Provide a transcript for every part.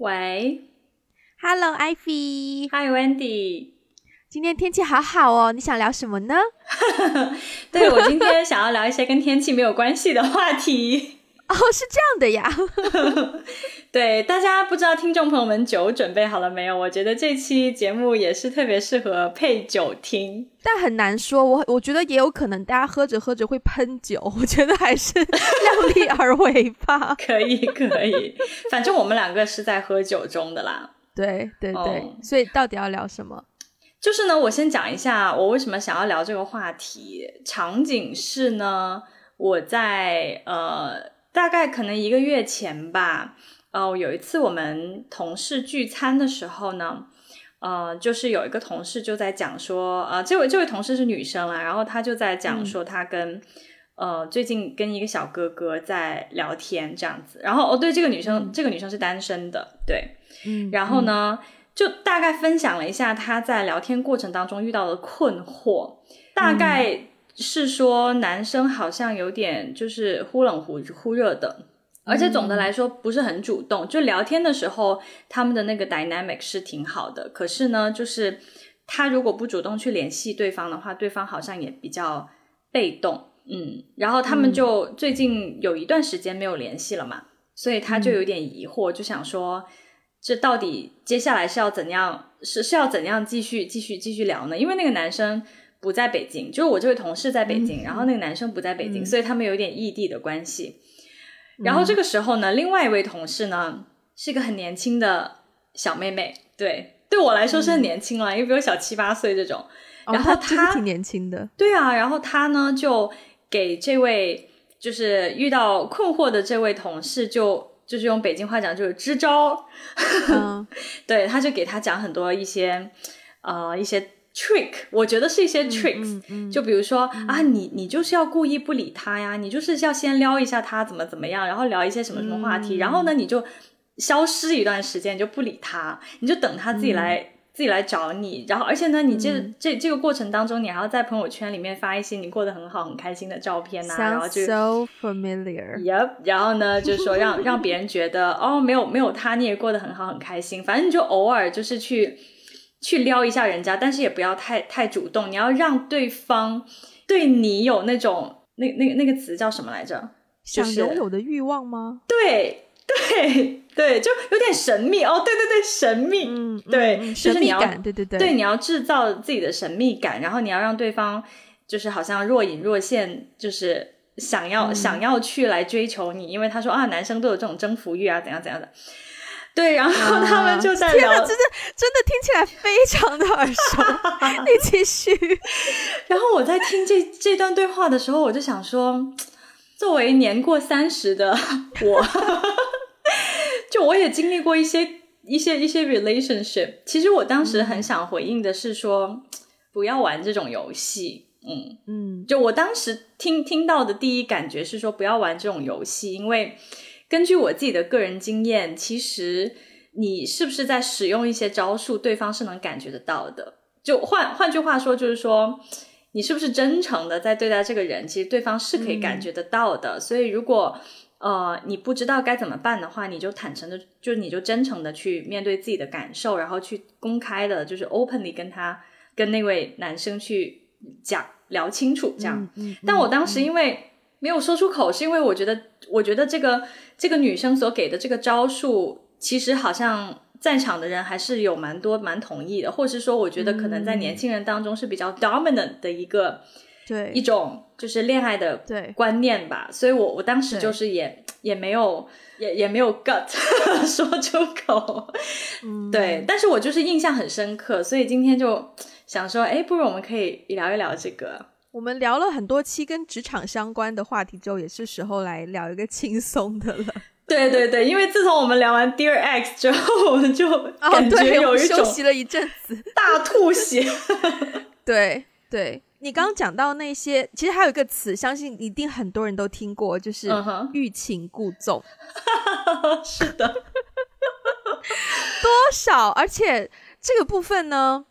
喂，Hello，Ivy。Hi，Wendy。今天天气好好哦，你想聊什么呢？对我今天想要聊一些跟天气没有关系的话题。哦，是这样的呀。对大家不知道听众朋友们酒准备好了没有？我觉得这期节目也是特别适合配酒听，但很难说。我我觉得也有可能大家喝着喝着会喷酒，我觉得还是 量力而为吧。可以可以，反正我们两个是在喝酒中的啦。对对对，所以到底要聊什么？就是呢，我先讲一下我为什么想要聊这个话题。场景是呢，我在呃。大概可能一个月前吧，呃，有一次我们同事聚餐的时候呢，呃，就是有一个同事就在讲说，呃，这位这位同事是女生啊，然后她就在讲说她跟呃最近跟一个小哥哥在聊天这样子，然后哦对，这个女生这个女生是单身的，对，嗯，然后呢就大概分享了一下她在聊天过程当中遇到的困惑，大概。是说男生好像有点就是忽冷忽忽热的，而且总的来说不是很主动。就聊天的时候，他们的那个 dynamic 是挺好的。可是呢，就是他如果不主动去联系对方的话，对方好像也比较被动。嗯，然后他们就最近有一段时间没有联系了嘛，所以他就有点疑惑，就想说这到底接下来是要怎样，是是要怎样继续继续继续聊呢？因为那个男生。不在北京，就是我这位同事在北京，然后那个男生不在北京，所以他们有点异地的关系。然后这个时候呢，另外一位同事呢是一个很年轻的小妹妹，对，对我来说是很年轻了，因为比我小七八岁这种。然后她挺年轻的，对啊。然后她呢就给这位就是遇到困惑的这位同事，就就是用北京话讲就是支招，对，他就给他讲很多一些呃一些。trick，我觉得是一些 tricks，就比如说啊，你你就是要故意不理他呀，你就是要先撩一下他怎么怎么样，然后聊一些什么什么话题，然后呢你就消失一段时间就不理他，你就等他自己来自己来找你，然后而且呢你这这这个过程当中，你还要在朋友圈里面发一些你过得很好很开心的照片呐，然后就 so familiar，yep，然后呢就是说让让别人觉得哦没有没有他你也过得很好很开心，反正你就偶尔就是去。去撩一下人家，但是也不要太太主动。你要让对方对你有那种那那那个词叫什么来着？想拥有的欲望吗？对对对，就有点神秘哦。对对对，神秘，嗯，对，神秘感，对对对，对，你要制造自己的神秘感，然后你要让对方就是好像若隐若现，就是想要想要去来追求你，因为他说啊，男生都有这种征服欲啊，怎样怎样的。对，然后他们就在聊，真的真的听起来非常的耳熟。你继续。然后我在听这这段对话的时候，我就想说，作为年过三十的我，就我也经历过一些一些一些 relationship。其实我当时很想回应的是说，不要玩这种游戏。嗯嗯，就我当时听听到的第一感觉是说，不要玩这种游戏，因为。根据我自己的个人经验，其实你是不是在使用一些招数，对方是能感觉得到的。就换换句话说，就是说你是不是真诚的在对待这个人，其实对方是可以感觉得到的。所以如果呃你不知道该怎么办的话，你就坦诚的，就你就真诚的去面对自己的感受，然后去公开的，就是 openly 跟他跟那位男生去讲聊清楚这样。但我当时因为。没有说出口，是因为我觉得，我觉得这个这个女生所给的这个招数，其实好像在场的人还是有蛮多蛮同意的，或是说，我觉得可能在年轻人当中是比较 dominant 的一个，对。一种就是恋爱的观念吧。所以我我当时就是也也没有也也没有 gut 说出口，对，但是我就是印象很深刻，所以今天就想说，哎，不如我们可以聊一聊这个。我们聊了很多期跟职场相关的话题之后，也是时候来聊一个轻松的了。对对对，因为自从我们聊完 Dear X 之后，我们就感觉有一种休息了一阵子，大吐血。对对，你刚刚讲到那些，其实还有一个词，相信一定很多人都听过，就是欲擒故纵。是的，多少？而且这个部分呢？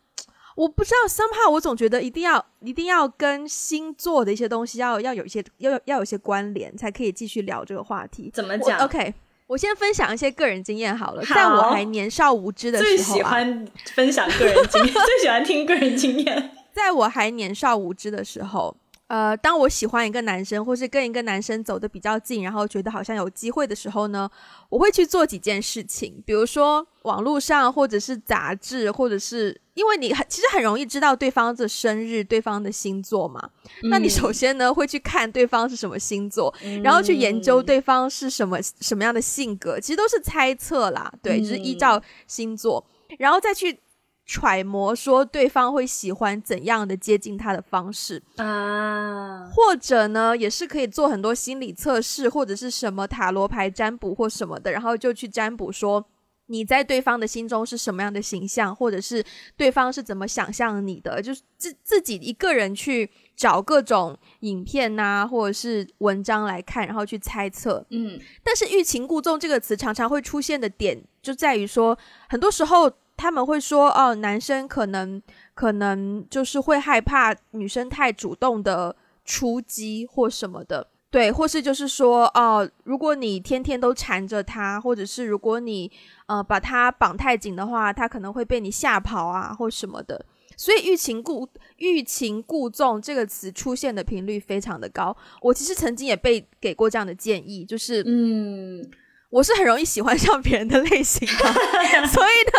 我不知道，somehow 我总觉得一定要一定要跟星座的一些东西要要有一些要要有一些关联，才可以继续聊这个话题。怎么讲？OK，我先分享一些个人经验好了，好在我还年少无知的时候啊，喜欢分享个人经验，最喜欢听个人经验。在我还年少无知的时候，呃，当我喜欢一个男生，或是跟一个男生走得比较近，然后觉得好像有机会的时候呢，我会去做几件事情，比如说网络上，或者是杂志，或者是因为你很其实很容易知道对方的生日、对方的星座嘛，那你首先呢会去看对方是什么星座，然后去研究对方是什么什么样的性格，其实都是猜测啦，对，就是依照星座，然后再去揣摩说对方会喜欢怎样的接近他的方式，啊，或者呢，也是可以做很多心理测试，或者是什么塔罗牌占卜或什么的，然后就去占卜说你在对方的心中是什么样的形象，或者是对方是怎么想象你的，就是自自己一个人去找各种影片呐、或者是文章来看，然后去猜测。嗯。但是“欲擒故纵”这个词常常会出现的点，就在于说，很多时候他们会说，哦，男生可能可能就是会害怕女生太主动的出击或什么的，对，或是就是说，哦，如果你天天都缠着他，或者是如果你呃把他绑太紧的话，他可能会被你吓跑啊，或什么的。所以“欲擒故欲擒故纵”这个词出现的频率非常的高。我其实曾经也被给过这样的建议，就是嗯，我是很容易喜欢上别人的类型的，所以呢，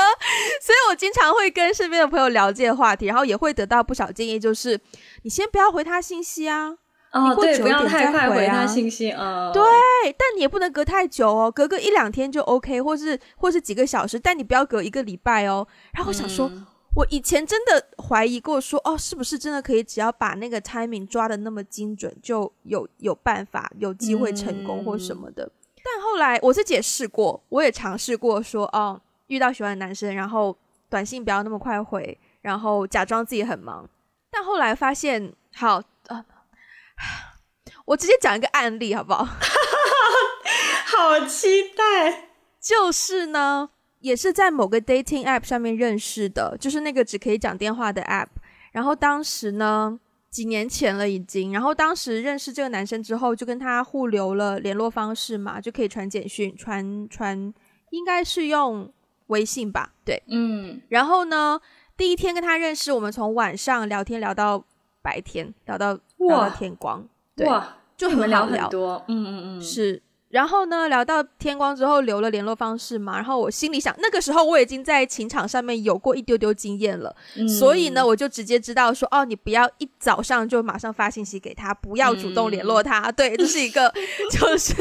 所以我经常会跟身边的朋友聊这些话题，然后也会得到不少建议，就是你先不要回他信息啊，哦，对，过久不要一点再太快回他信息，嗯，对，但你也不能隔太久哦，隔个一两天就 OK，或是或是几个小时，但你不要隔一个礼拜哦。然后我想说，嗯。我以前真的怀疑过说，哦，是不是真的可以只要把那个 timing 抓的那么精准，就有有办法有机会成功或什么的。但后来我自己也试过，我也尝试过说，哦，遇到喜欢的男生，然后短信不要那么快回，然后假装自己很忙。但后来发现，好，呃，我直接讲一个案例好不好？好期待，就是呢，也是在某个 dating app 上面认识的，就是那个只可以讲电话的 app。然后当时呢，几年前了已经，然后当时认识这个男生之后，就跟他互留了联络方式嘛，就可以传简讯，传传，应该是用微信吧，对。嗯然后呢，第一天跟他认识，我们从晚上聊天聊到白天，聊到聊哇到天光，对，哇，就你们聊很聊很多，嗯嗯嗯，是，然后呢，聊到天光之后留了联络方式嘛，然后我心里想，那个时候我已经在情场上面有过一丢丢经验了，嗯所以呢，我就直接知道说，哦，你不要一早上就马上发信息给他，不要主动联络他，对，这是一个，就是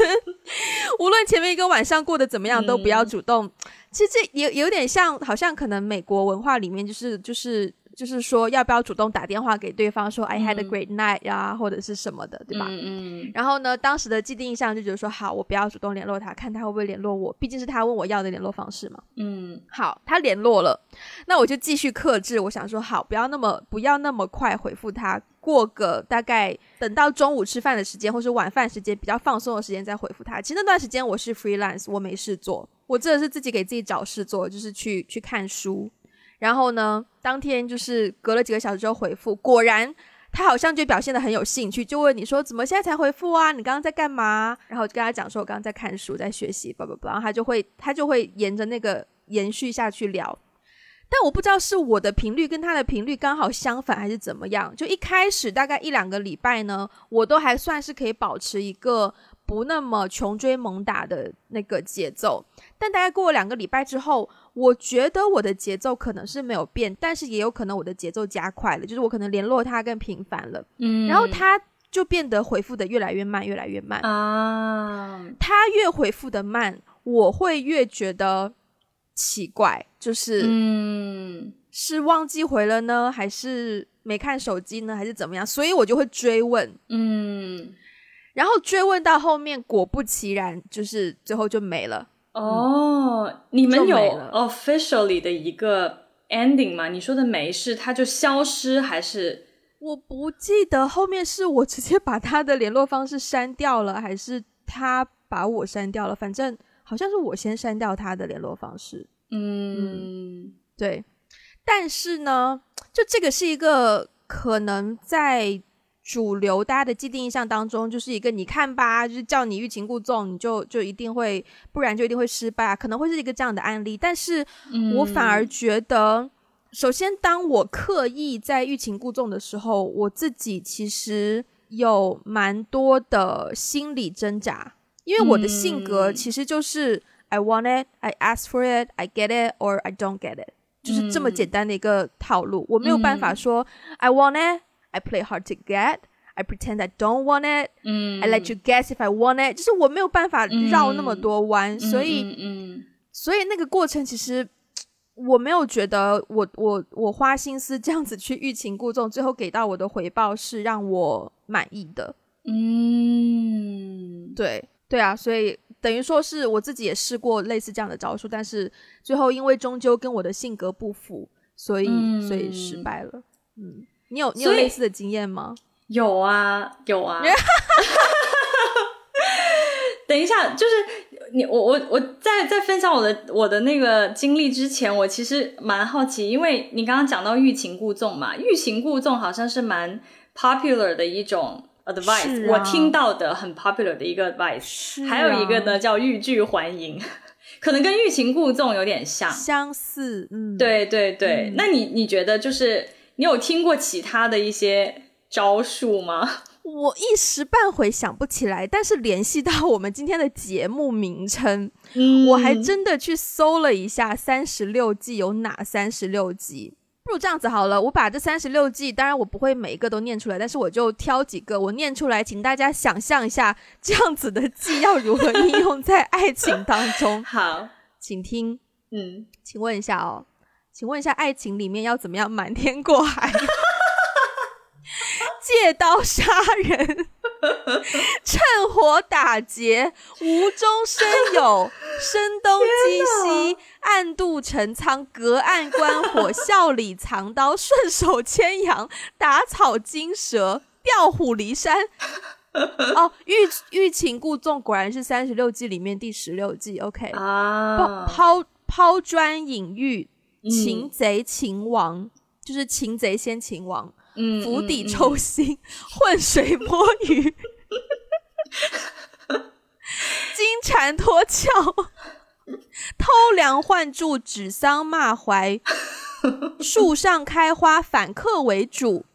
无论前面一个晚上过得怎么样，都不要主动。其实这有有点像，好像可能美国文化里面就是就是。就是说，要不要主动打电话给对方说 “I had a great night” 啊，或者是什么的，对吧？嗯嗯然后呢，当时的既定印象就觉得说，好，我不要主动联络他，看他会不会联络我，毕竟是他问我要的联络方式嘛。嗯好，他联络了，那我就继续克制。我想说，好，不要那么不要那么快回复他，过个大概等到中午吃饭的时间，或是晚饭时间比较放松的时间再回复他。其实那段时间我是 freelance，我没事做，我真的是自己给自己找事做，就是去去看书。然后呢，当天就是隔了几个小时之后回复，果然他好像就表现的很有兴趣，就问你说怎么现在才回复啊？你刚刚在干嘛？然后就跟他讲说，我刚刚在看书，在学习，叭叭叭。然后他就会他就会沿着那个延续下去聊。但我不知道是我的频率跟他的频率刚好相反，还是怎么样。就一开始大概一两个礼拜呢，我都还算是可以保持一个不那么穷追猛打的那个节奏。但大概过了两个礼拜之后，我觉得我的节奏可能是没有变，但是也有可能我的节奏加快了，就是我可能联络他更频繁了，嗯，然后他就变得回复的越来越慢，越来越慢。啊，他越回复的慢，我会越觉得奇怪，就是、嗯是忘记回了呢，还是没看手机呢，还是怎么样？所以我就会追问，嗯，然后追问到后面，果不其然，就是最后就没了。哦，你们有 officially 的一个 ending 吗？你说的没是，它就消失还是？我不记得后面是我直接把他的联络方式删掉了，还是他把我删掉了。反正好像是我先删掉他的联络方式。嗯对，但是呢，就这个是一个可能在主流大家的既定印象当中，就是一个你看吧，就是叫你欲擒故纵，你就就一定会，不然就一定会失败，可能会是一个这样的案例。但是我反而觉得，首先当我刻意在欲擒故纵的时候，我自己其实有蛮多的心理挣扎，因为我的性格其实就是 I want it, I ask for it, I get it, or I don't get it，就是这么简单的一个套路。我没有办法说 I want it。I play hard to get. I pretend I don't want it. I let you guess if I want it. 就是我没有办法绕那么多弯，所以，所以那个过程其实我没有觉得我我我花心思这样子去欲擒故纵，最后给到我的回报是让我满意的。嗯，对对啊，所以等于说是我自己也试过类似这样的招数，但是最后因为终究跟我的性格不符，所以所以失败了。嗯。你有你有类似的经验吗？有啊，有啊。等一下，就是你我我我在在分享我的我的那个经历之前，我其实蛮好奇，因为你刚刚讲到欲擒故纵嘛，欲擒故纵好像是蛮 popular 的一种 advice，我听到的很 popular 的一个 advice。还有一个呢叫欲拒还迎，可能跟欲擒故纵有点像相似。嗯，对对对。那你你觉得就是？你有听过其他的一些招数吗？我一时半会想不起来，但是联系到我们今天的节目名称，我还真的去搜了一下三十六计有哪三十六计。不如这样子好了，我把这三十六计，当然我不会每一个都念出来，但是我就挑几个我念出来，请大家想象一下这样子的计要如何应用在爱情当中。好，请听。嗯，请问一下哦。请问一下，爱情里面要怎么样瞒天过海？借刀杀人，趁火打劫，无中生有，声东击西，暗度陈仓，隔岸观火，笑里藏刀，顺手牵羊，打草惊蛇，调虎离山。哦，欲欲擒故纵果然是三十六计里面第十六计。OK 啊，抛抛砖引玉。擒贼擒王就是擒贼先擒王，釜底抽薪，浑水摸鱼，金蝉脱壳，偷梁换柱，指桑骂槐，树上开花，反客为主，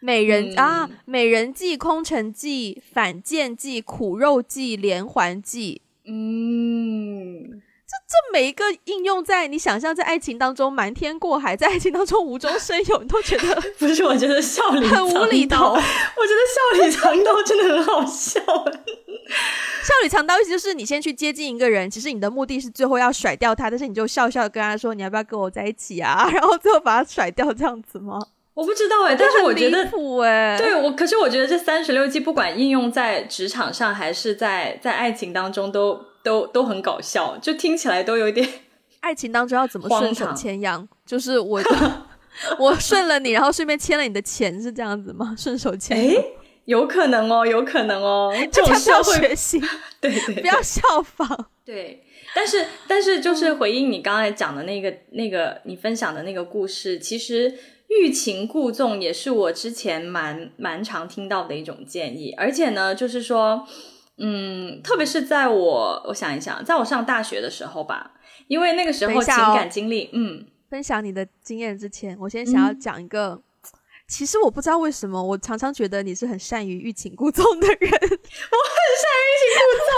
美人啊，美人计，空城计，反间计，苦肉计，连环计，嗯。这每一个应用在你想象在爱情当中瞒天过海，在爱情当中无中生有，你都觉得 不是？我觉得笑里很无厘头。我觉得笑里藏刀真的很好笑。笑里藏刀意思就是你先去接近一个人，其实你的目的是最后要甩掉他，但是你就笑笑跟他说你要不要跟我在一起啊？然后最后把他甩掉这样子吗？我不知道哎，但是我觉得哎，对我，可是我觉得这三十六计不管应用在职场上还是在在爱情当中都。都都很搞笑，就听起来都有点。爱情当中要怎么顺手牵羊？就是我 我顺了你，然后顺便牵了你的钱，是这样子吗？顺手牵？哎，有可能哦，有可能哦。这种社会学习，对对，不要效仿。对，但是但是就是回应你刚才讲的那个那个你分享的那个故事，其实欲擒故纵也是我之前蛮蛮常听到的一种建议，而且呢，就是说。嗯，特别是在我我想一想，在我上大学的时候吧，因为那个时候情感经历，嗯，分享你的经验之前，我先想要。讲一个，其实我不知道为什么，我常常觉得你是很善于欲擒故纵的人，我很善于欲擒故纵，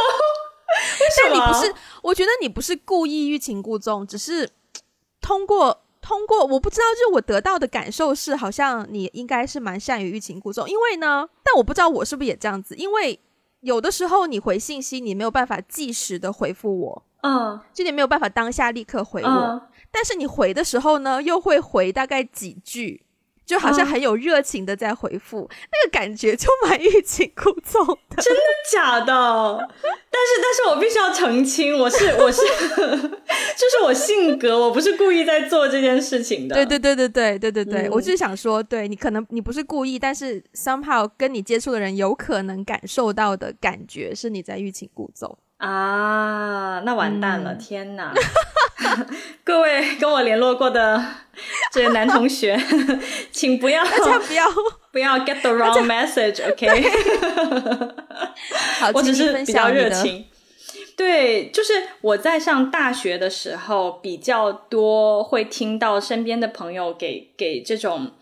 但你不是，我觉得你不是故意欲擒故纵，只是通过通过，我不知道，就是我得到的感受是，好像你应该是蛮善于欲擒故纵，因为呢，但我不知道我是不是也这样子，因为。有的时候你回信息，你没有办法即时的回复我，嗯，就你没有办法当下立刻回我，但是你回的时候呢，又会回大概几句。就好像很有热情的在回复，那个感觉就蛮欲擒故纵的。真的假的？但是，但是我必须要澄清，我是我是，就是我性格，我不是故意在做这件事情的。对对对对对对对对，我就是想说，对你可能你不是故意，但是 somehow 跟你接触的人有可能感受到的感觉是你在欲擒故纵。啊，那完蛋了！天哪，各位跟我联络过的这些男同学，请不要，大家不要不不要 get the wrong message，OK？好，我只是比较热情。对，就是我在上大学的时候，比较多会听到身边的朋友给给这种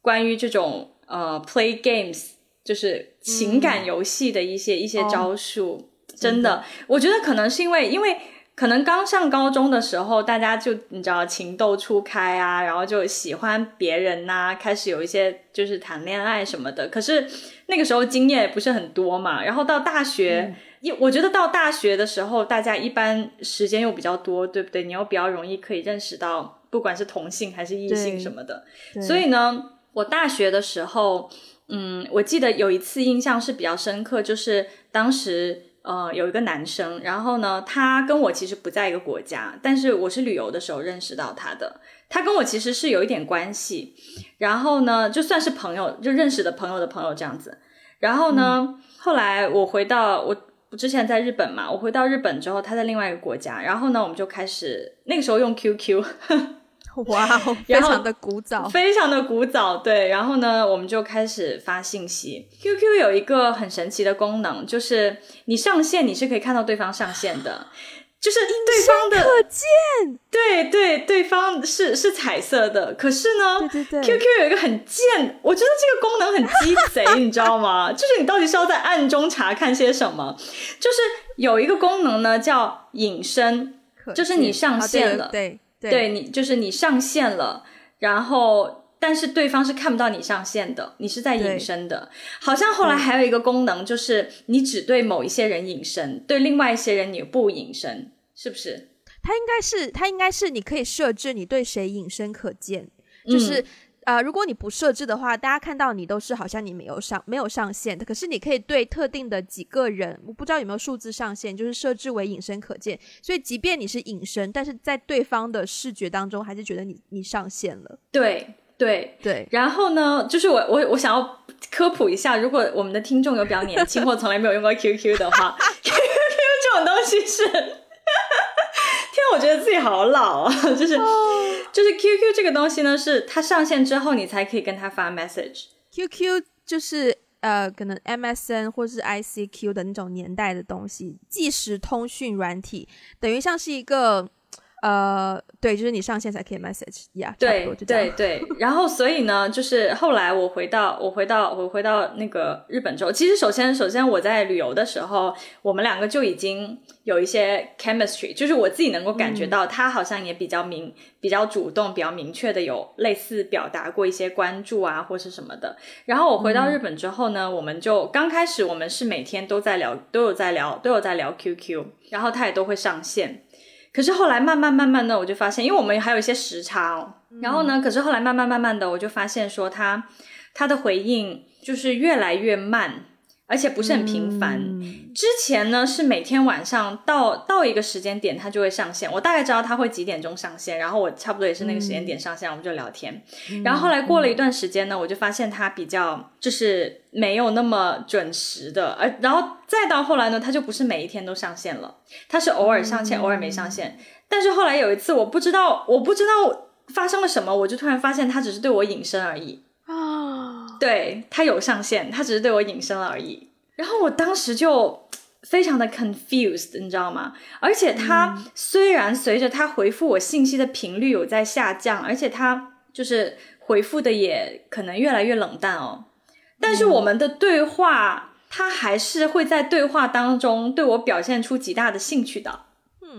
关于这种呃 play games，就是情感游戏的一些、一些哦招数。真真的，我觉得可能是因为，因为可能刚上高中的时候，大家就你知道情窦初开啊，然后就喜欢别人呐、开始有一些就是谈恋爱什么的。可是那个时候经验也不是很多嘛，然后到大学，一、我觉得到大学的时候，大家一般时间又比较多，对不对？你又比较容易可以认识到，不管是同性还是异性什么的。所以呢，我大学的时候，嗯，我记得有一次印象是比较深刻，就是当时呃有一个男生，然后呢，他跟我其实不在一个国家，但是我是旅游的时候认识到他的，他跟我其实是有一点关系，然后呢，就算是朋友，就认识的朋友的朋友这样子，然后呢，后来我回到我。我之前在日本嘛，我回到日本之后，他在另外一个国家，然后呢，我们就开始那个时候用 QQ，哇哦，非常的古早，非常的古早，对。然后呢，我们就开始发信息。QQ 有一个很神奇的功能，就是你上线你是可以看到对方上线的，就是对方的可见，对对对方是是彩色的，可是呢。对对对 QQ 有一个很贱，我觉得这个功能很鸡贼，你知道吗？就是你到底是要在暗中查看些什么？就是有一个功能呢，叫隐身，就是你上线了对对对你就是你上线了，然后但是对方是看不到你上线的，你是在隐身的。好像后来还有一个功能，就是你只对某一些人隐身，对另外一些人你不隐身，是不是？它应该是它应该是你可以设置你对谁隐身可见，就是。嗯呃，如果你不设置的话，大家看到你都是好像你没有上没有上线的，可是你可以对特定的几个人，我不知道有没有数字上限，就是设置为隐身可见。所以即便你是隐身，但是在对方的视觉当中，还是觉得你你上线了。对对。对，然后呢，就是我我我想要科普一下，如果我们的听众有比较年轻 或从来没有用过 QQ 的话，QQ 这种东西是，天，我觉得自己好老啊，就是、就是 QQ 这个东西呢，是它上线之后你才可以跟他发 message。QQ 就是呃，可能 MSN 或是 ICQ 的那种年代的东西，即时通讯软体，等于像是一个呃，对，就是你上线才可以 message 呀、yeah,，对对对，然后所以呢，就是后来我回到我回到我回到那个日本之后，其实首先首先我在旅游的时候，我们两个就已经有一些 chemistry，就是我自己能够感觉到他好像也比较明、比较主动、比较明确的有类似表达过一些关注啊或是什么的。然后我回到日本之后呢，我们就刚开始我们是每天都在聊，都有在聊，都有在聊 QQ，然后他也都会上线。可是后来慢慢慢慢的，我就发现，因为我们还有一些时差哦。然后呢，可是后来慢慢慢慢的，我就发现说他他的回应就是越来越慢，而且不是很频繁。嗯之前呢是每天晚上到到一个时间点，他就会上线，我大概知道他会几点钟上线，然后我差不多也是那个时间点上线，我们就聊天。然后后来过了一段时间呢，我就发现他比较就是没有那么准时的，而然后再到后来呢，他就不是每一天都上线了，他是偶尔上线，偶尔没上线。但是后来有一次，我不知道，我不知道发生了什么，我就突然发现他只是对我隐身而已。啊，对他有上线，他只是对我隐身了而已。然后我当时就非常的 confused，你知道吗？而且他虽然随着他回复我信息的频率有在下降，而且他就是回复的也可能越来越冷淡哦，但是我们的对话，他还是会在对话当中对我表现出极大的兴趣的。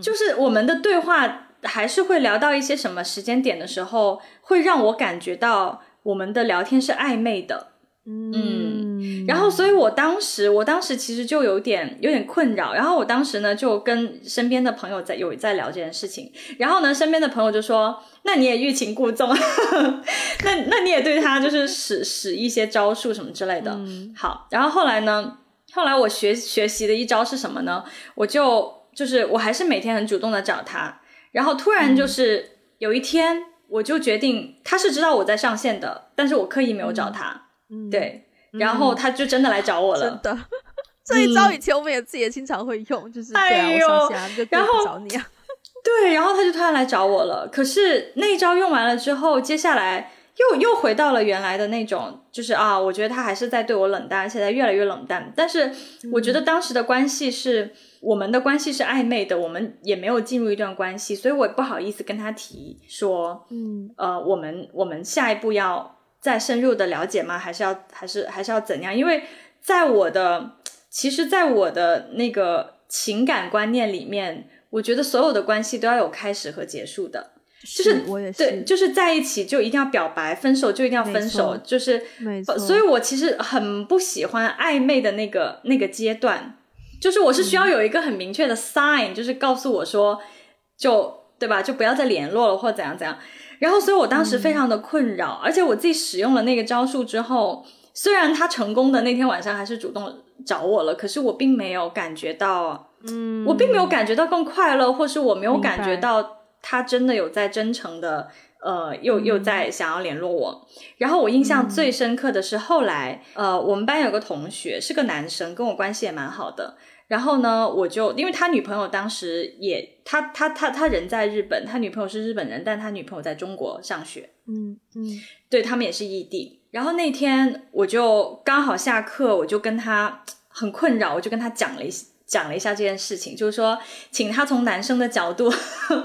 就是我们的对话还是会聊到一些什么时间点的时候，会让我感觉到我们的聊天是暧昧的。嗯，然后，所以我当时，我当时其实就有点有点困扰。然后我当时呢，就跟身边的朋友在有在聊这件事情。然后呢，身边的朋友就说：“那你也欲擒故纵，那那你也对他就是使使一些招数什么之类的。好，然后后来呢，后来我学学习的一招是什么呢？我就就是我还是每天很主动的找他。然后突然就是有一天，我就决定他是知道我在上线的，但是我刻意没有找他。对，然后他就真的来找我了。真的。这一招以前我们也自己也经常会用，就是对啊，哎呦我上线啊，就然后找你啊。对，然后他就突然来找我了。可是那一招用完了之后，接下来又又回到了原来的那种，就是啊，我觉得他还是在对我冷淡，现在越来越冷淡。但是我觉得当时的关系是我们的关系是暧昧的，我们也没有进入一段关系，所以我也不好意思跟他提说，嗯呃，我们我们下一步要再深入的了解吗？还是要还是还是要怎样？因为在我的其实，在我的那个情感观念里面，我觉得所有的关系都要有开始和结束的。就是我也是，对，就是在一起就一定要表白，分手就一定要分手，就是没错。所以我其实很不喜欢暧昧的那个那个阶段，就是我是需要有一个很明确的 sign，、就是告诉我说，就对吧，就不要再联络了或怎样怎样。然后，所以我当时非常的困扰，而且我自己使用了那个招数之后，虽然他成功的那天晚上还是主动找我了，可是我并没有感觉到，嗯，我并没有感觉到更快乐，或是我没有感觉到他真的有在真诚的，呃，又又嗯在想要联络我。然后我印象最深刻的是后来，呃，我们班有个同学是个男生，跟我关系也蛮好的。然后呢，我就因为他女朋友当时也，他他他他人在日本，他女朋友是日本人，但他女朋友在中国上学。嗯嗯对他们也是异地。然后那天我就刚好下课，我就跟他很困扰，我就跟他讲了一讲了一下这件事情，就是说，请他从男生的角度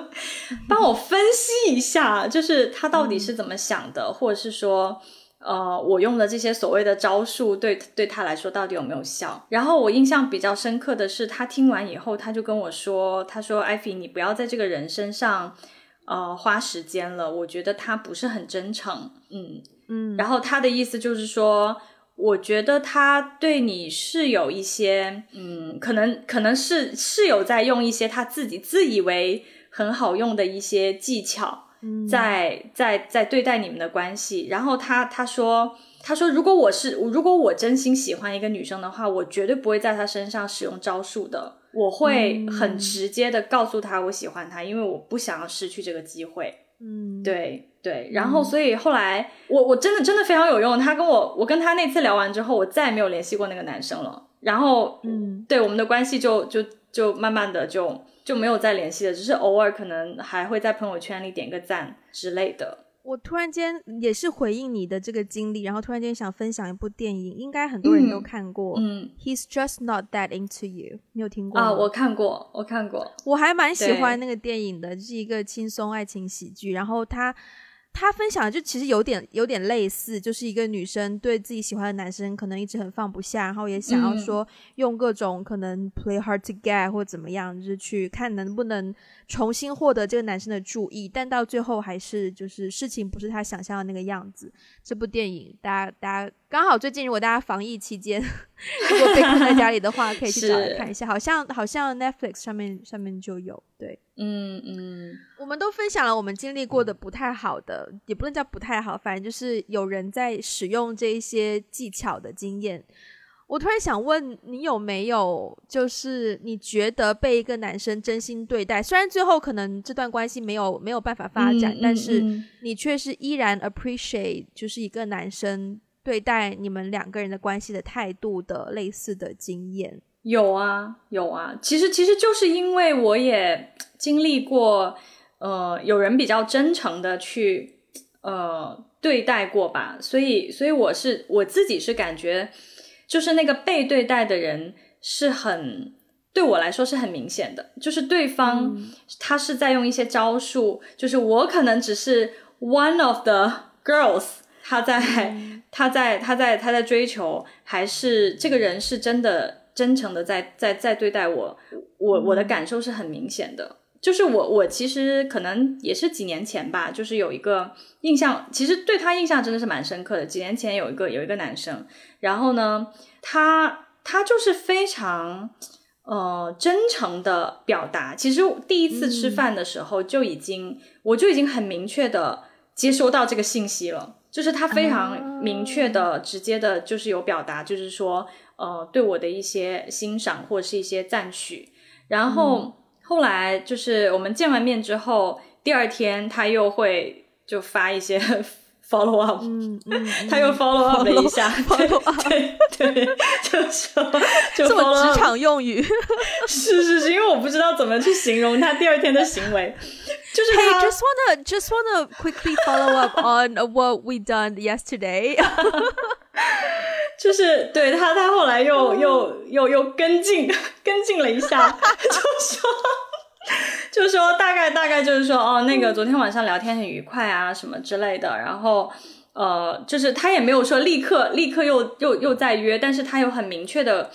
帮我分析一下，就是他到底是怎么想的，或者是说。呃，我用的这些所谓的招数对对他来说到底有没有效？然后我印象比较深刻的是，他听完以后，他就跟我说：“他说，艾菲，你不要在这个人身上呃花时间了，我觉得他不是很真诚。”嗯，嗯，然后他的意思就是说，我觉得他对你是有一些，嗯，可能可能是是有在用一些他自己自以为很好用的一些技巧，嗯在在在对待你们的关系。然后他他说他说，如果我是如果我真心喜欢一个女生的话，我绝对不会在她身上使用招数的，我会很直接的告诉她我喜欢她，因为我不想要失去这个机会。嗯，对对，然后所以后来我我真的真的非常有用。他跟我我跟他那次聊完之后，我再也没有联系过那个男生了。然后嗯对我们的关系就就就慢慢的就就没有再联系了，只是偶尔可能还会在朋友圈里点个赞之类的。我突然间也是回应你的这个经历，然后突然间想分享一部电影，应该很多人都嗯看过。嗯 He's just not that into you，你有听过啊，吗我看过，我看过。我还蛮喜欢那个电影的，是一个轻松爱情喜剧。然后他他分享的就其实有点有点类似，就是一个女生对自己喜欢的男生可能一直很放不下，然后也想要嗯说用各种可能 play hard to get 或怎么样，就是去看能不能重新获得这个男生的注意，但到最后还是就是事情不是他想象的那个样子。这部电影大家大家刚好最近如果大家防疫期间 如果被困在家里的话，可以去找来看一下，好像好像 Netflix 上面上面就有。对，嗯嗯我们都分享了我们经历过的不太好的，也不能叫不太好，反正就是有人在使用这一些技巧的经验。我突然想问你有没有，就是你觉得被一个男生真心对待，虽然最后可能这段关系没有没有办法发展，嗯但是嗯你却是依然 appreciate 就是一个男生对待你们两个人的关系的态度的类似的经验。有啊，有啊。其实，其实就是因为我也经历过，呃，有人比较真诚的去呃对待过吧，所以，所以我是我自己是感觉，就是那个被对待的人是很对我来说是很明显的，就是对方、他是在用一些招数，就是我可能只是 one of the girls，他在、他在他在他在追求，还是这个人是真的真诚的在在在对待我，我我的感受是很明显的。就是我我其实可能也是几年前吧，就是有一个印象，其实对他印象真的是蛮深刻的。几年前有一个有一个男生，然后呢，他他就是非常呃真诚的表达。其实第一次吃饭的时候就已经，我就已经很明确的接收到这个信息了，就是他非常明确的、直接的，就是有表达，就是说呃对我的一些欣赏或者是一些赞许。然后、后来就是我们见完面之后，第二天他又会就发一些 follow up，、嗯嗯，他又 follow up 了一下 follow up 对对对，就说就这么职场用语，是是是，因为我不知道怎么去形容他第二天的行为，就是 Hey, 他 just wanna just wanna quickly follow up on what we done yesterday. 就是对他，他后来又又又又跟进跟进了一下，就说就说大概大概就是说哦，那个昨天晚上聊天很愉快啊什么之类的，然后呃，就是他也没有说立刻立刻又又又再约，但是他有很明确的，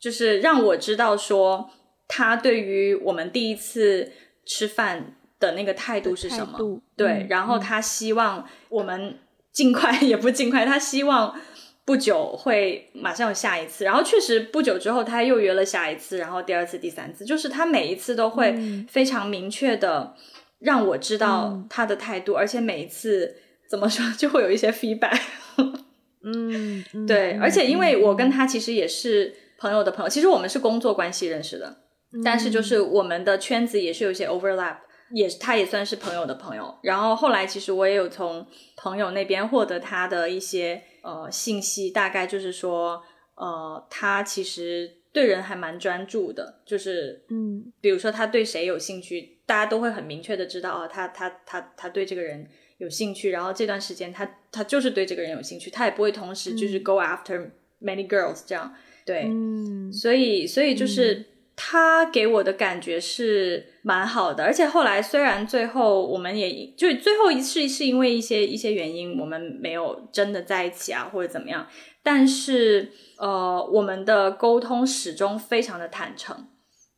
就是让我知道说他对于我们第一次吃饭的那个态度是什么，对，然后他希望我们尽快也不尽快，他希望不久会马上有下一次，然后确实不久之后他又约了下一次，然后第二次、第三次，就是他每一次都会嗯。非常明确的让我知道嗯。他的态度，而且每一次怎么说 就会有一些 feedback。嗯，嗯对，嗯而且因为我跟嗯。他其实也是朋友的朋友，其实我们是工作关系认识的，但是就是我们的圈子也是有一些 overlap，也他也算是朋友的朋友。然后后来其实我也有从朋友那边获得他的一些呃信息，大概就是说呃他其实对人还蛮专注的，就是嗯。比如说他对谁有兴趣，大家都会很明确的知道哦，他他他他对这个人有兴趣，然后这段时间他他就是对这个人有兴趣，他也不会同时就是 go after many girls 这样，对，嗯。所以所以就是他给我的感觉是蛮好的，而且后来虽然最后我们也就最后一次是因为一些一些原因我们没有真的在一起啊或者怎么样，但是呃我们的沟通始终非常的坦诚。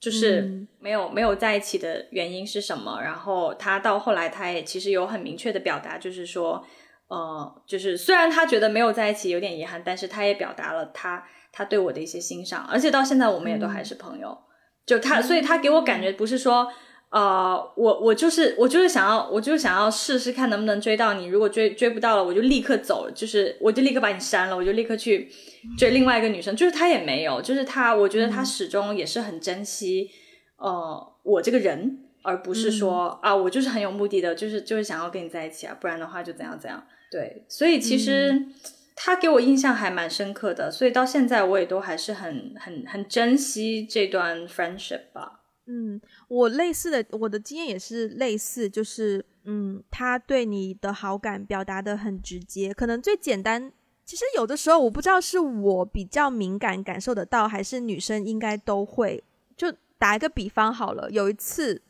就是嗯没有没有在一起的原因是什么？然后他到后来他也其实有很明确的表达，就是说，呃，就是虽然他觉得没有在一起有点遗憾，但是他也表达了他他对我的一些欣赏，而且到现在我们也都还是朋友。就他，所以他给我感觉不是说，呃，我我就是我就是想要我就是想要试试看能不能追到你，如果追追不到了，我就立刻走，就是我就立刻把你删了，我就立刻去追另外一个女生。就是他也没有，就是他，我觉得他始终也是很珍惜，呃，我这个人，而不是说、啊，我就是很有目的的，就是就是想要跟你在一起啊，不然的话就怎样怎样。对，所以其实。他给我印象还蛮深刻的，所以到现在我也都还是很很很珍惜这段 friendship 吧。嗯，我类似的，我的经验也是类似，就是嗯，他对你的好感表达的很直接，可能最简单。其实有的时候我不知道是我比较敏感感受得到，还是女生应该都会。就打一个比方好了，有一次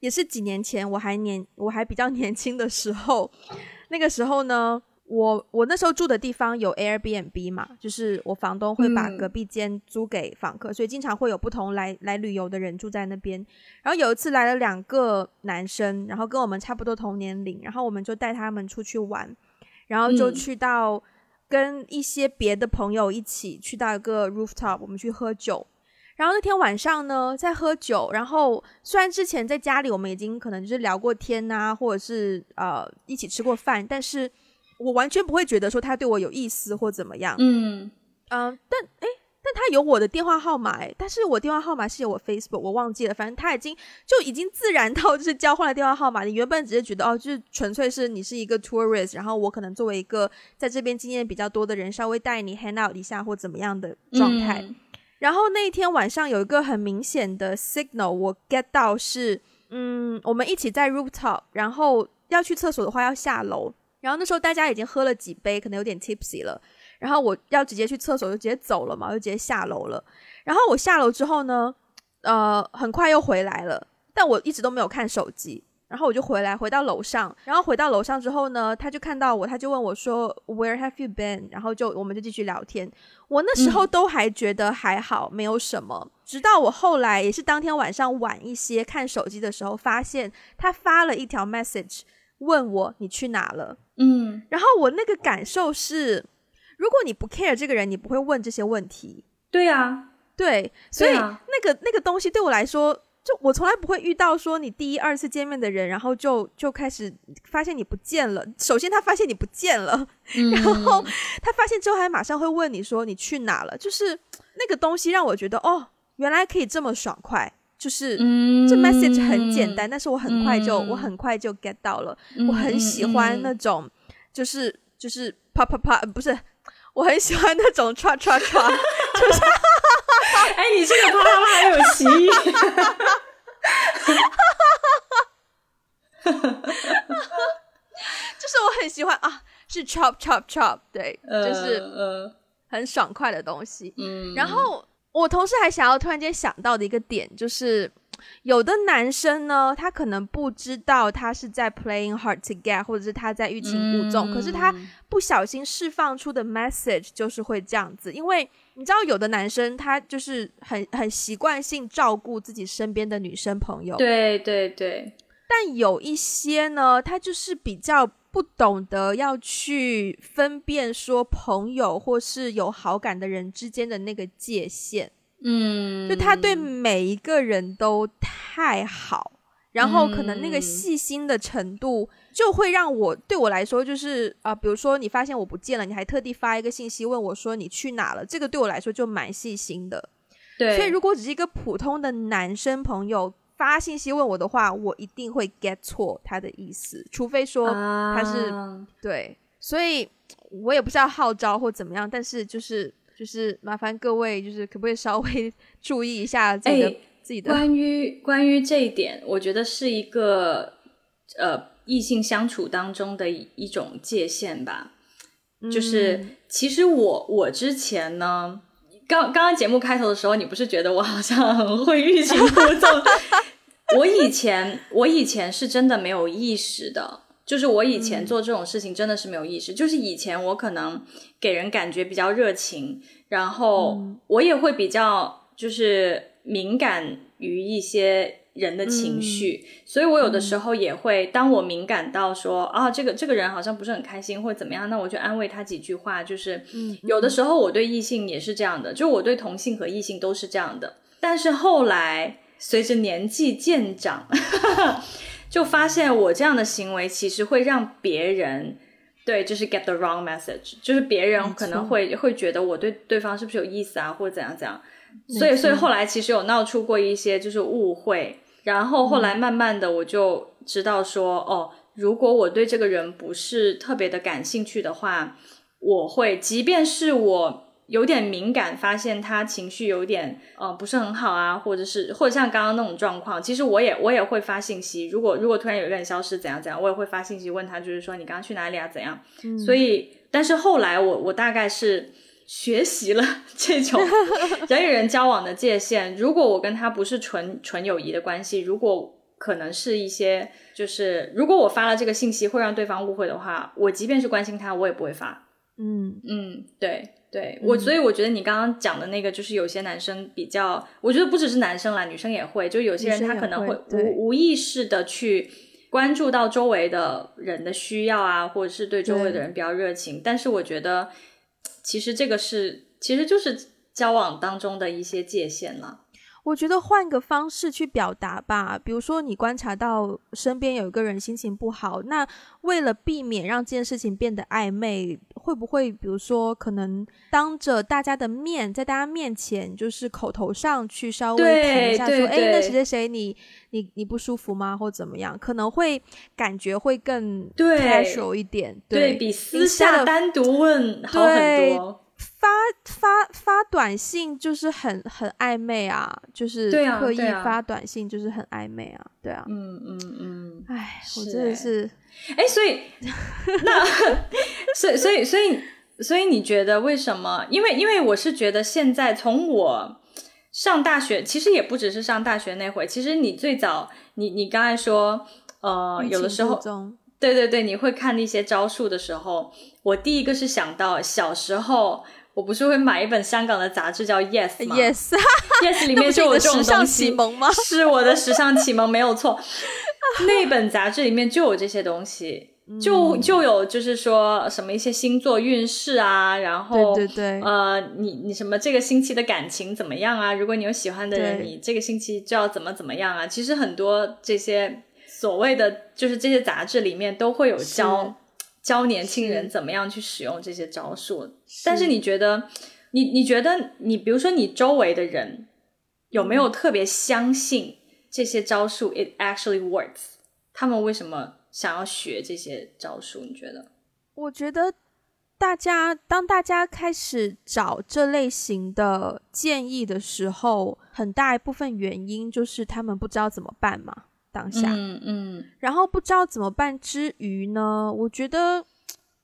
也是几年前，我还年我还比较 年轻的时候，那个时候呢，我我那时候住的地方有 Airbnb 嘛，就是我房东会把嗯隔壁间租给访客，所以经常会有不同来来旅游的人住在那边。然后有一次来了两个男生，然后跟我们差不多同年龄，然后我们就带他们出去玩，然后就嗯去到跟一些别的朋友一起去到一个 rooftop，我们去喝酒。然后那天晚上呢，在喝酒，然后虽然之前在家里我们已经可能就是聊过天呐、或者是呃一起吃过饭，但是我完全不会觉得说他对我有意思或怎么样。嗯嗯，但诶，但他有我的电话号码诶，但是我电话号码是有我 Facebook，我忘记了，反正他已经就已经自然到就是交换了电话号码。你原本只是觉得哦，就是纯粹是你是一个 tourist，然后我可能作为一个在这边经验比较多的人，稍微带你 hang out 一下或怎么样的状态。嗯然后那一天晚上有一个很明显的 signal，我 get 到是，嗯，我们一起在 rooftop，然后要去厕所的话要下楼，然后那时候大家已经喝了几杯，可能有点 tipsy 了，然后我要直接去厕所就直接走了嘛，我就直接下楼了。然后我下楼之后呢，呃，很快又回来了，但我一直都没有看手机。然后我就回来，回到楼上，然后回到楼上之后呢，他就看到我，他就问我说：“Where have you been？” 然后就我们就继续聊天。我那时候都还觉得还好，没有什么。直到我后来也是当天晚上晚一些看手机的时候，发现他发了一条 message 问我你去哪了。嗯然后我那个感受是，如果你不 care 这个人，你不会问这些问题。对啊，对，所以啊那个那个东西对我来说，就我从来不会遇到说你第一二次见面的人，然后就就开始发现你不见了。首先他发现你不见了，然后他发现之后还马上会问你说你去哪了，就是那个东西让我觉得哦，原来可以这么爽快。就是、嗯这 message 很简单，但是我很快就、嗯我很快就 get 到了。嗯我很喜欢那种，就是就是啪啪啪，呃不是，我很喜欢那种唰唰唰，就是 哎，你这个啪啪啪还有歧义。就是我很喜欢啊，是 chop chop chop，对，就是呃很爽快的东西。嗯，然后我同时还想要突然间想到的一个点，就是有的男生呢，他可能不知道他是在 playing hard to get，或者是他在欲擒故纵，可是他不小心释放出的 message 就是会这样子，因为你知道，有的男生他就是很很习惯性照顾自己身边的女生朋友，对对对，但有一些呢，他就是比较。不懂得要去分辨说朋友或是有好感的人之间的那个界限，嗯，就他对每一个人都太好，然后可能那个细心的程度就会让我对我来说就是啊，比如说你发现我不见了，你还特地发一个信息问我说你去哪了，这个对我来说就蛮细心的。对，所以如果只是一个普通的男生朋友。发信息问我的话，我一定会 get 错他的意思，除非说他是对，所以我也不知道号召或怎么样，但是就是就是麻烦各位，就是可不可以稍微注意一下自己的自己的关于关于这一点，我觉得是一个呃异性相处当中的一种界限吧，就是其实我我之前呢，刚刚刚节目开头的时候，你不是觉得我好像很会欲擒故纵？我以前，我以前是真的没有意识的，就是我以前做这种事情真的是没有意识。就是以前我可能给人感觉比较热情，然后我也会比较就是敏感于一些人的情绪，所以我有的时候也会，当我敏感到说啊，这个这个人好像不是很开心或者怎么样，那我就安慰他几句话。就是有的时候我对异性也是这样的，就我对同性和异性都是这样的，但是后来。随着年纪渐长，就发现我这样的行为其实会让别人对，就是 get the wrong message，就是别人可能会会觉得我对对方是不是有意思啊，或者怎样怎样。所以，所以后来其实有闹出过一些就是误会，然后后来慢慢的我就知道说，哦，如果我对这个人不是特别的感兴趣的话，我会，即便是我。有点敏感，发现他情绪有点呃不是很好啊，或者是或者像刚刚那种状况，其实我也我也会发信息。如果如果突然有一个人消失怎样怎样，我也会发信息问他，就是说你刚刚去哪里啊怎样。所以，但是后来我我大概是学习了 这种 人与人交往的界限。如果我跟他不是纯纯友谊的关系，如果可能是一些就是如果我发了这个信息会让对方误会的话，我即便是关心他，我也不会发。嗯嗯，对。对我，所以我觉得你刚刚讲的那个，就是有些男生比较，我觉得不只是男生啦，女生也会，就有些人他可能会无无意识的去关注到周围的人的需要啊，或者是对周围的人比较热情。但是我觉得，其实这个是，其实就是交往当中的一些界限了。我觉得换个方式去表达吧，比如说你观察到身边有一个人心情不好，那为了避免让这件事情变得暧昧，会不会比如说可能当着大家的面，在大家面前，就是口头上去稍微谈一下，说，哎，那谁谁谁，你你你不舒服吗？或怎么样？可能会感觉会更 casual 一点，对比私下单独问好很多。发发发短信就是很很暧昧啊，就是刻意发短信就是很暧昧啊，对啊，嗯嗯嗯，哎，我真的是，哎，所以 那所以所以所以所以你觉得为什么？因为因为我是觉得现在从我上大学，其实也不只是上大学那会，其实你最早你你刚才说呃，有的时候，对对对，你会看那些招数的时候。我第一个是想到小时候，我不是会买一本香港的杂志叫 Yes 吗？Yes，Yes 里面就有这种东西吗？是我的时尚启蒙，没有错。那本杂志里面就有这些东西，就就有就是说什么一些星座运势啊，然后对对对，呃，你你什么这个星期的感情怎么样啊？如果你有喜欢的人，你这个星期就要怎么怎么样啊？其实很多这些所谓的就是这些杂志里面都会有教。教年轻人怎么样去使用这些招数，但是你觉得，你你觉得你比如说你周围的人有没有特别相信这些招数？It actually works。他们为什么想要学这些招数？你觉得？我觉得大家当大家开始找这类型的建议的时候，很大一部分原因就是他们不知道怎么办嘛。当下，嗯嗯然后不知道怎么办之余呢，我觉得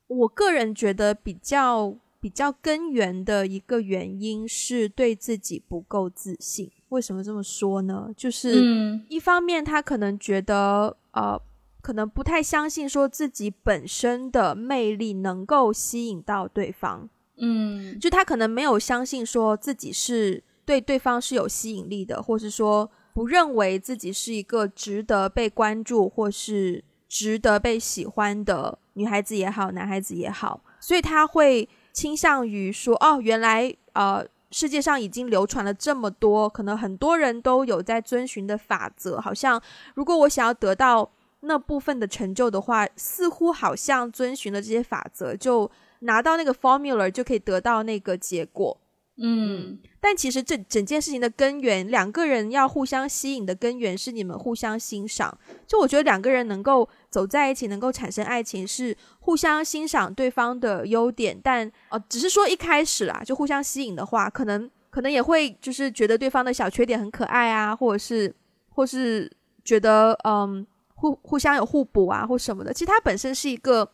我个人觉得比较比较根源的一个原因是对自己不够自信。为什么这么说呢？就是嗯一方面他可能觉得呃。可能不太相信说自己本身的魅力能够吸引到对方，嗯就他可能没有相信说自己是对对方是有吸引力的，或是说不认为自己是一个值得被关注或是值得被喜欢的女孩子也好，男孩子也好，所以他会倾向于说，哦，原来呃世界上已经流传了这么多，可能很多人都有在遵循的法则，好像如果我想要得到那部分的成就的话，似乎好像遵循了这些法则就。拿到那个 formula 就可以得到那个结果。嗯但其实这整件事情的根源，两个人要互相吸引的根源是你们互相欣赏。就我觉得两个人能够走在一起，能够产生爱情，是互相欣赏对方的优点。但呃，只是说一开始啦，就互相吸引的话，可能可能也会就是觉得对方的小缺点很可爱啊，或者是或是觉得嗯互互相有互补啊，或什么的。其实它本身是一个。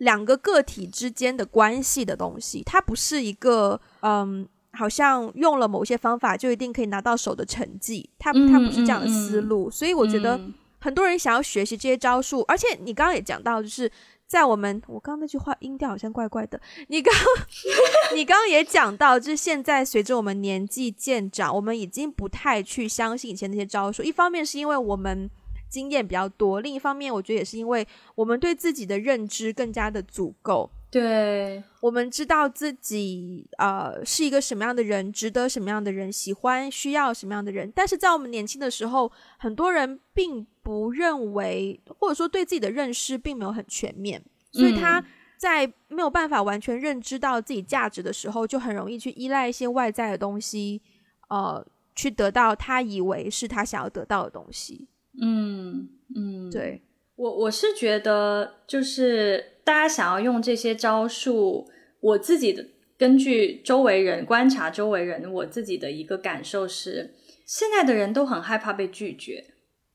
两个个体之间的关系的东西，它不是一个嗯，好像用了某些方法就一定可以拿到手的成绩，他他不是这样的思路。所以我觉得很多人想要学习这些招数，而且你刚刚也讲到，就是在我们我刚刚那句话音调好像怪怪的。你刚 你刚刚也讲到，就是现在随着我们年纪渐长，我们已经不太去相信以前那些招数。一方面是因为我们。经验比较多，另一方面，我觉得也是因为我们对自己的认知更加的足够。对，我们知道自己呃是一个什么样的人，值得什么样的人喜欢，需要什么样的人。但是在我们年轻的时候，很多人并不认为，或者说对自己的认识并没有很全面，所以他在没有办法完全认知到自己价值的时候，就很容易去依赖一些外在的东西，呃，去得到他以为是他想要得到的东西。嗯嗯，对。我我是觉得，就是大家想要用这些招数，我自己的根据周围人观察周围人，我自己的一个感受是，现在的人都很害怕被拒绝。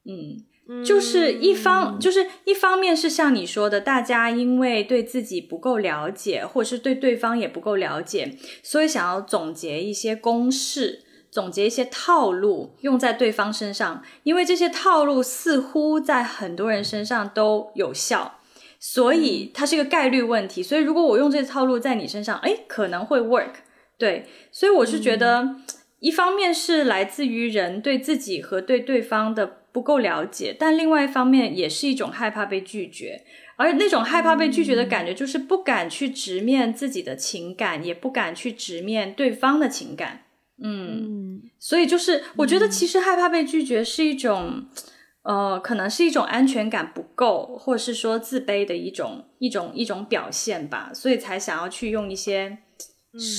嗯，就是一方就是一方面是像你说的，大家因为对自己不够了解，或者是对对方也不够了解，所以想要总结一些公式。总结一些套路用在对方身上，因为这些套路似乎在很多人身上都有效，所以它是一个概率问题。所以如果我用这套路在你身上，哎，可能会 work。对，所以我是觉得，一方面是来自于人对自己和对对方的不够了解，但另外一方面也是一种害怕被拒绝，而那种害怕被拒绝的感觉，就是不敢去直面自己的情感，也不敢去直面对方的情感。嗯，所以就是我觉得，其实害怕被拒绝是一种，呃，可能是一种安全感不够，或者是说自卑的一种一种一种表现吧，所以才想要去用一些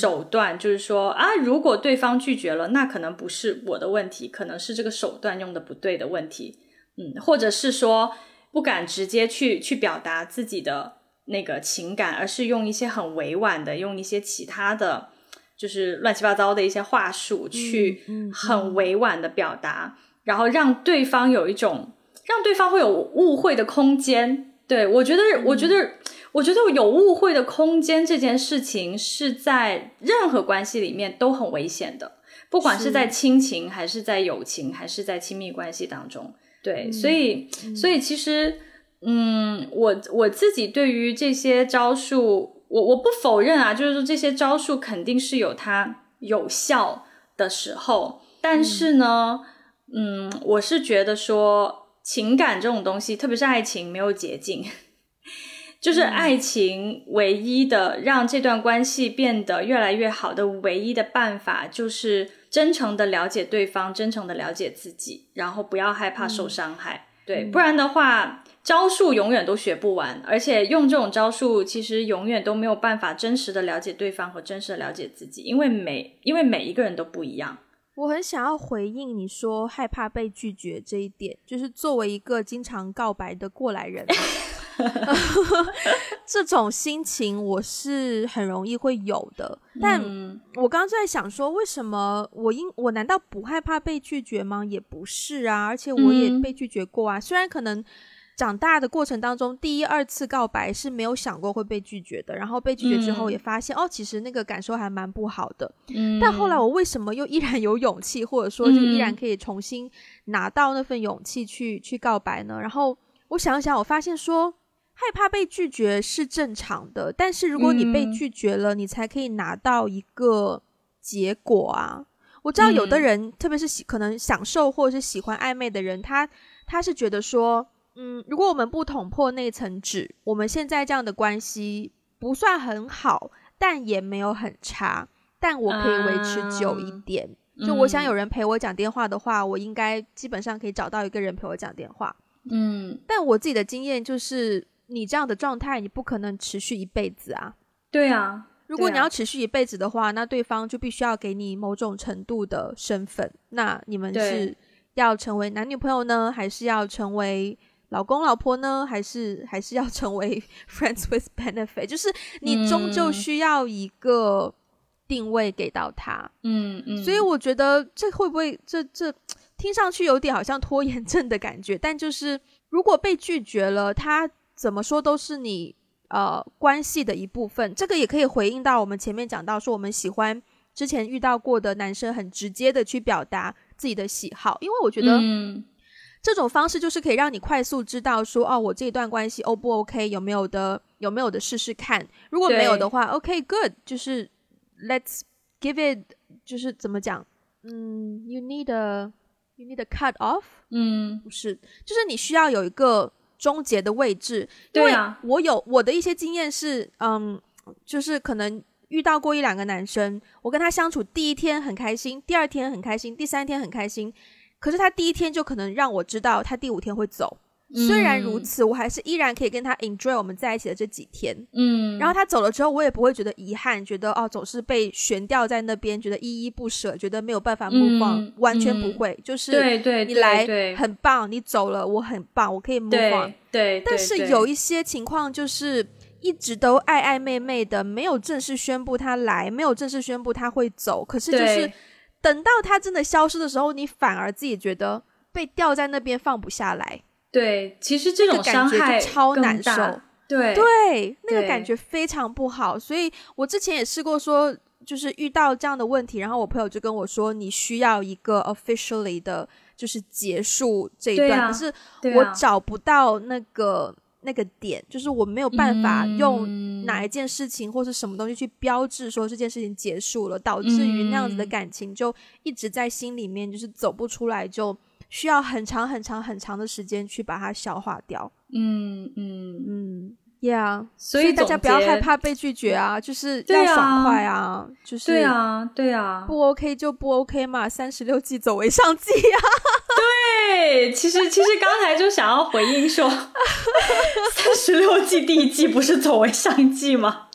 手段，就是说啊，如果对方拒绝了，那可能不是我的问题，可能是这个手段用的不对的问题，嗯，或者是说不敢直接去去表达自己的那个情感，而是用一些很委婉的，用一些其他的。就是乱七八糟的一些话术，去很委婉的表达，然后让对方有一种让对方会有误会的空间。对我觉得，我觉得，我觉得有误会的空间这件事情是在任何关系里面都很危险的，不管是在亲情，还是在友情，还是在亲密关系当中。对，所以，所以其实，嗯，我我自己对于这些招数。我我不否认啊，就是说这些招数肯定是有它有效的时候，但是呢，嗯，我是觉得说情感这种东西，特别是爱情，没有捷径，就是爱情唯一的让这段关系变得越来越好的唯一的办法，就是真诚的了解对方，真诚的了解自己，然后不要害怕受伤害，对，不然的话。招数永远都学不完，而且用这种招数，其实永远都没有办法真实的了解对方和真实的了解自己，因为每因为每一个人都不一样。我很想要回应你说害怕被拒绝这一点，就是作为一个经常告白的过来人，这种心情我是很容易会有的。但嗯我刚刚在想说，为什么我应我难道不害怕被拒绝吗？也不是啊，而且我也嗯被拒绝过啊。虽然可能长大的过程当中，第一二次告白是没有想过会被拒绝的，然后被拒绝之后嗯也发现、哦，其实那个感受还蛮不好的。嗯，但后来我为什么又依然有勇气，或者说就依然嗯可以重新拿到那份勇气去去告白呢？然后我想想，我发现说害怕被拒绝是正常的，但是如果你被嗯拒绝了，你才可以拿到一个结果啊。我知道有的嗯人，特别是喜可能享受或者是喜欢暧昧的人，他他是觉得说，嗯，如果我们不捅破那层纸，我们现在这样的关系不算很好，但也没有很差，但我可以维持久一啊点。就我想嗯有人陪我讲电话的话，我应该基本上可以找到一个人陪我讲电话。嗯，但我自己的经验就是，你这样的状态，你不可能持续一辈子啊。对啊，对啊如果你要持续一辈子的话，那对方就必须要给你某种程度的身份。那你们是要成为男女朋友呢，还是要成为老公老婆呢，还是还是要成为 friends with benefit？就是你终究嗯需要一个定位给到他。嗯嗯，所以我觉得这会不会这这听上去有点好像拖延症的感觉，但就是如果被拒绝了，他怎么说都是你呃关系的一部分。这个也可以回应到我们前面讲到说，我们喜欢之前遇到过的男生很直接的去表达自己的喜好，因为我觉得嗯这种方式就是可以让你快速知道说，哦，我这一段关系 O 不 OK，有没有的有没有的试试看，如果没有的话，OK good，就是 Let's give it，就是怎么讲，嗯，You need a you need a cut off，嗯。不是，就是你需要有一个终结的位置。对啊。我有我的一些经验是，嗯，就是可能遇到过一两个男生，我跟他相处第一天很开心，第二天很开心，第三天很开心，可是他第一天就可能让我知道他第五天会走。虽然如嗯此，我还是依然可以跟他 enjoy 我们在一起的这几天。嗯，然后他走了之后，我也不会觉得遗憾，觉得哦总是被悬吊在那边，觉得依依不舍，觉得没有办法 on，、嗯完全不嗯会。就是对对对你来很棒，你走了我很棒，我可以 move on 对。但是有一些情况就是一直都爱爱妹妹的，没有正式宣布他来，没有正式宣布他会走，可是就是对等到它真的消失的时候，你反而自己觉得被吊在那边放不下来，对，其实这种这个感觉超难受。对对，那个感觉非常不好。所以我之前也试过说，就是遇到这样的问题，然后我朋友就跟我说，你需要一个 officially 的，就是结束这一段。啊可是我找不到那个那个点，就是我没有办法用嗯。哪一件事情或是什么东西去标志说这件事情结束了，导致于那样子的嗯。感情就一直在心里面，就是走不出来，就需要很长很长很长的时间去把它消化掉。嗯嗯，嗯，Yeah，所以大家不要害怕被拒绝啊，就是要爽啊快啊，就是对，啊对啊，不 OK 就不 OK 嘛，三十六计走为上计啊。对，其实其实刚才就想要回应说，三十六计第一计不是走为上计吗？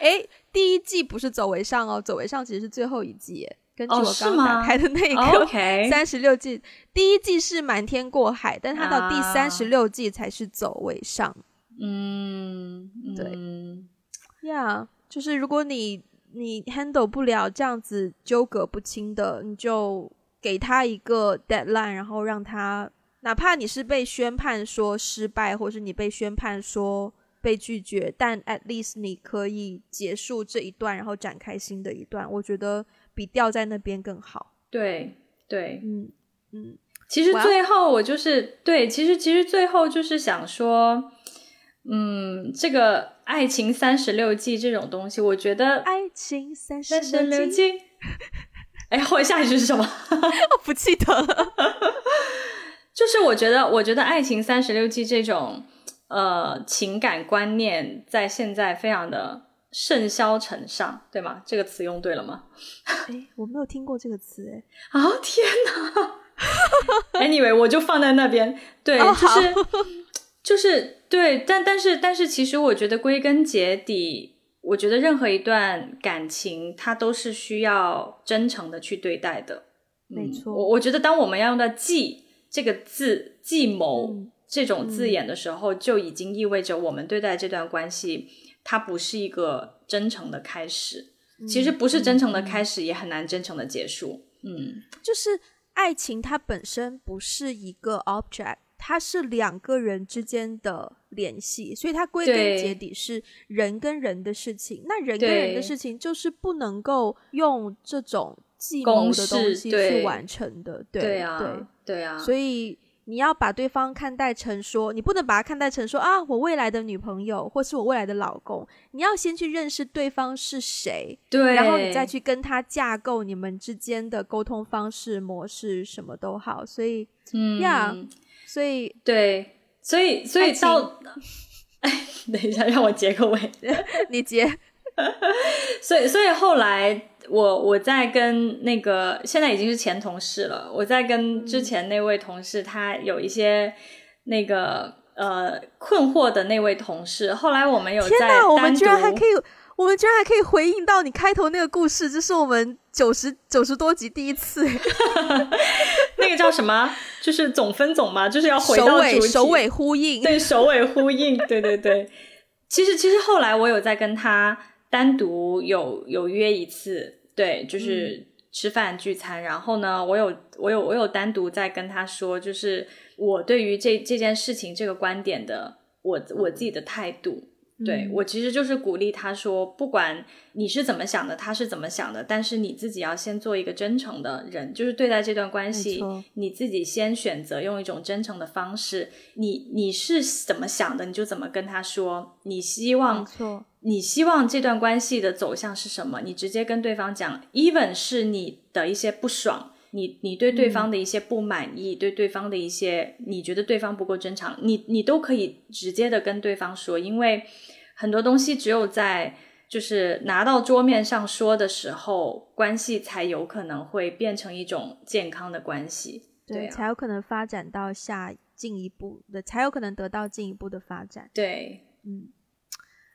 诶，第一季不是走为上哦，走为上其实是最后一季耶。根据哦我刚刚打开的那个 OK，三十六计，第一季是瞒天过海，但它到第啊三十六计才是走为上。嗯，对。嗯 呀就是如果你你 handle 不了这样子纠葛不清的，你就给他一个 deadline，然后让他，哪怕你是被宣判说失败，或是你被宣判说被拒绝，但 at least 你可以结束这一段，然后展开新的一段，我觉得比掉在那边更好。对对，嗯嗯，其实最后我就是对，其实其实最后就是想说，嗯，这个爱情三十六计这种东西，我觉得爱情三十六六计，计，哎，后面下一句是什么？我 不记得了。就是我觉得，我觉得爱情三十六计这种呃情感观念，在现在非常的甚嚣尘上，对吗？这个词用对了吗？哎，我没有听过这个词，哎，啊、天哪！Anyway，我就放在那边。对，是就是对，但但是但是，其实我觉得归根结底，我觉得任何一段感情，它都是需要真诚的去对待的。嗯没错我我觉得当我们要用到计这个字，计谋。嗯这种字眼的时候，就已经意味着我们对待这段关系，它不是一个真诚的开始。其实不是真诚的开始，也很难真诚的结束。嗯，就是爱情它本身不是一个 object，它是两个人之间的联系，所以它归根结底是人跟人的事情。那人跟人的事情就是不能够用这种计谋的东西去完成的。对啊，对对啊，所以。你要把对方看待成说，你不能把他看待成说啊，我未来的女朋友或是我未来的老公。你要先去认识对方是谁，对，然后你再去跟他架构你们之间的沟通方式模式，什么都好。所以，嗯，呀，所以对，所以所以到，哎，等一下，让我结个尾，你结。所以，所以后来。我我在跟那个现在已经是前同事了，我在跟之前那位同事，他有一些那个呃困惑的那位同事，后来我们有在我们居然还可以，我们居然还可以回应到你开头那个故事，这是我们九十九十多集第一次，那个叫什么？就是总分总嘛，就是要回到首尾首尾呼应，对，首尾呼应，对对对。其实其实后来我有在跟他。单独有有约一次，对，就是吃饭聚餐。然后呢，我有我有我有单独在跟他说，就是我对于这这件事情这个观点的我我自己的态度。对我其实就是鼓励他说，不管你是怎么想的，他是怎么想的，但是你自己要先做一个真诚的人，就是对待这段关系，你自己先选择用一种真诚的方式。你你是怎么想的，你就怎么跟他说。你希望，你希望这段关系的走向是什么？你直接跟对方讲，even 是你的一些不爽。你你对对方的一些不满意，对对方的一些你觉得对方不够真诚，你你都可以直接的跟对方说，因为很多东西只有在就是拿到桌面上说的时候，关系才有可能会变成一种健康的关系，对，才有可能发展到下进一步的，才有可能得到进一步的发展。对，嗯，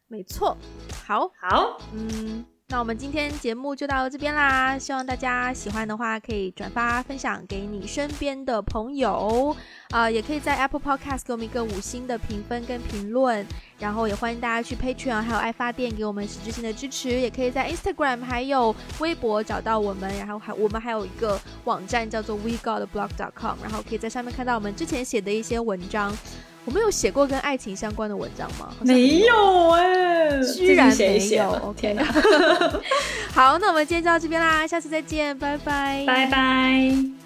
没错，好，好，嗯。那我们今天节目就到这边啦，希望大家喜欢的话可以转发分享给你身边的朋友啊，也可以在 Apple Podcast 给我们一个五星的评分跟评论，然后也欢迎大家去 Patreon 还有爱发电给我们实质性的支持，也可以在 Instagram 还有微博找到我们，然后还我们还有一个网站叫做 WeGotBlog.com，然后可以在上面看到我们之前写的一些文章。我们有写过跟爱情相关的文章吗？没有哎，居然没有。OK，好，那我们今天就到这边啦，下次再见，拜拜，拜拜。